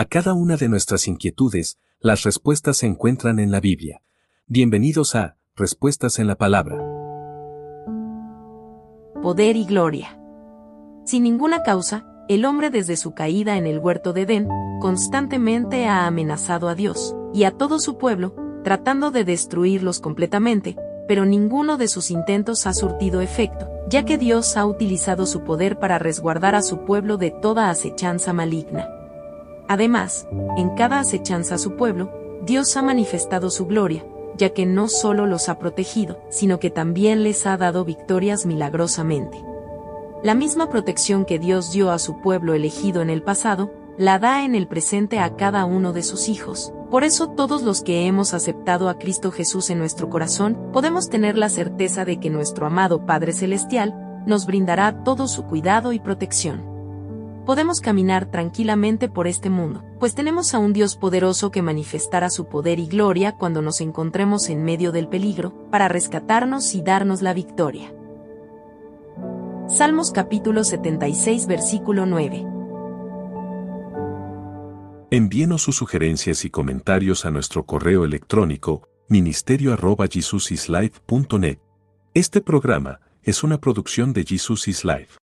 A cada una de nuestras inquietudes, las respuestas se encuentran en la Biblia. Bienvenidos a Respuestas en la Palabra. Poder y gloria. Sin ninguna causa, el hombre desde su caída en el huerto de Edén, constantemente ha amenazado a Dios y a todo su pueblo, tratando de destruirlos completamente, pero ninguno de sus intentos ha surtido efecto, ya que Dios ha utilizado su poder para resguardar a su pueblo de toda acechanza maligna. Además, en cada acechanza a su pueblo, Dios ha manifestado su gloria, ya que no solo los ha protegido, sino que también les ha dado victorias milagrosamente. La misma protección que Dios dio a su pueblo elegido en el pasado, la da en el presente a cada uno de sus hijos. Por eso todos los que hemos aceptado a Cristo Jesús en nuestro corazón, podemos tener la certeza de que nuestro amado Padre Celestial nos brindará todo su cuidado y protección. Podemos caminar tranquilamente por este mundo, pues tenemos a un Dios poderoso que manifestará su poder y gloria cuando nos encontremos en medio del peligro, para rescatarnos y darnos la victoria. Salmos capítulo 76 versículo 9 Envíenos sus sugerencias y comentarios a nuestro correo electrónico ministerio.jesusislife.net. Este programa es una producción de Jesus is Life.